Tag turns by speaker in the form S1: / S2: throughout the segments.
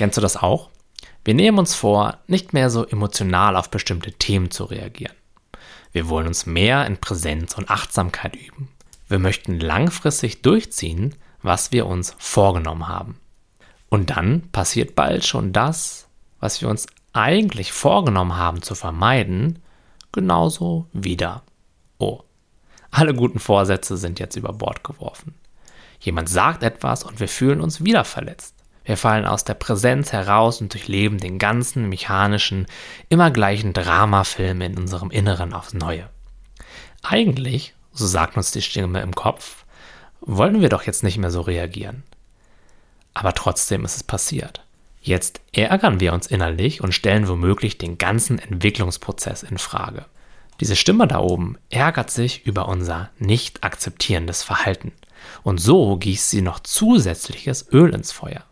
S1: Kennst du das auch? Wir nehmen uns vor, nicht mehr so emotional auf bestimmte Themen zu reagieren. Wir wollen uns mehr in Präsenz und Achtsamkeit üben. Wir möchten langfristig durchziehen, was wir uns vorgenommen haben. Und dann passiert bald schon das, was wir uns eigentlich vorgenommen haben zu vermeiden, genauso wieder. Oh, alle guten Vorsätze sind jetzt über Bord geworfen. Jemand sagt etwas und wir fühlen uns wieder verletzt. Wir fallen aus der Präsenz heraus und durchleben den ganzen mechanischen, immer gleichen Dramafilm in unserem Inneren aufs Neue. Eigentlich, so sagt uns die Stimme im Kopf, wollen wir doch jetzt nicht mehr so reagieren. Aber trotzdem ist es passiert. Jetzt ärgern wir uns innerlich und stellen womöglich den ganzen Entwicklungsprozess in Frage. Diese Stimme da oben ärgert sich über unser nicht akzeptierendes Verhalten. Und so gießt sie noch zusätzliches Öl ins Feuer.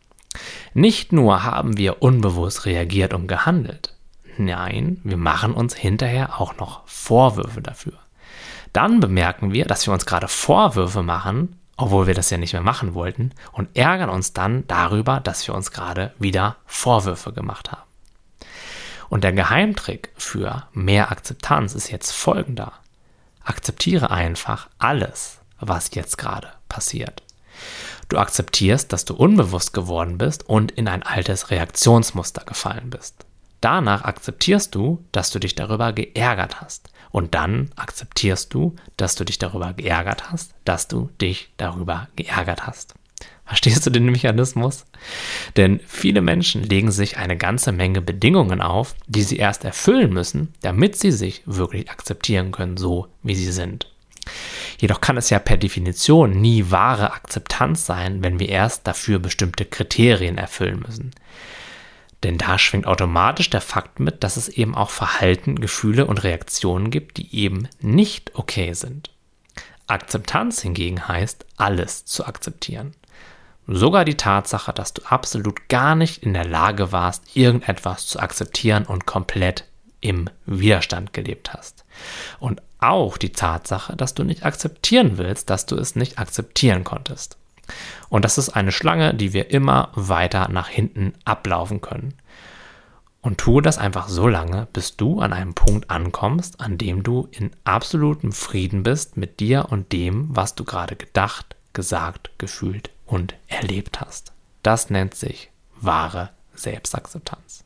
S1: Nicht nur haben wir unbewusst reagiert und gehandelt, nein, wir machen uns hinterher auch noch Vorwürfe dafür. Dann bemerken wir, dass wir uns gerade Vorwürfe machen, obwohl wir das ja nicht mehr machen wollten, und ärgern uns dann darüber, dass wir uns gerade wieder Vorwürfe gemacht haben. Und der Geheimtrick für mehr Akzeptanz ist jetzt folgender. Akzeptiere einfach alles, was jetzt gerade passiert. Du akzeptierst, dass du unbewusst geworden bist und in ein altes Reaktionsmuster gefallen bist. Danach akzeptierst du, dass du dich darüber geärgert hast. Und dann akzeptierst du, dass du dich darüber geärgert hast, dass du dich darüber geärgert hast. Verstehst du den Mechanismus? Denn viele Menschen legen sich eine ganze Menge Bedingungen auf, die sie erst erfüllen müssen, damit sie sich wirklich akzeptieren können, so wie sie sind. Jedoch kann es ja per Definition nie wahre Akzeptanz sein, wenn wir erst dafür bestimmte Kriterien erfüllen müssen. Denn da schwingt automatisch der Fakt mit, dass es eben auch Verhalten, Gefühle und Reaktionen gibt, die eben nicht okay sind. Akzeptanz hingegen heißt, alles zu akzeptieren. Sogar die Tatsache, dass du absolut gar nicht in der Lage warst, irgendetwas zu akzeptieren und komplett im Widerstand gelebt hast. Und auch die Tatsache, dass du nicht akzeptieren willst, dass du es nicht akzeptieren konntest. Und das ist eine Schlange, die wir immer weiter nach hinten ablaufen können. Und tue das einfach so lange, bis du an einem Punkt ankommst, an dem du in absolutem Frieden bist mit dir und dem, was du gerade gedacht, gesagt, gefühlt und erlebt hast. Das nennt sich wahre Selbstakzeptanz.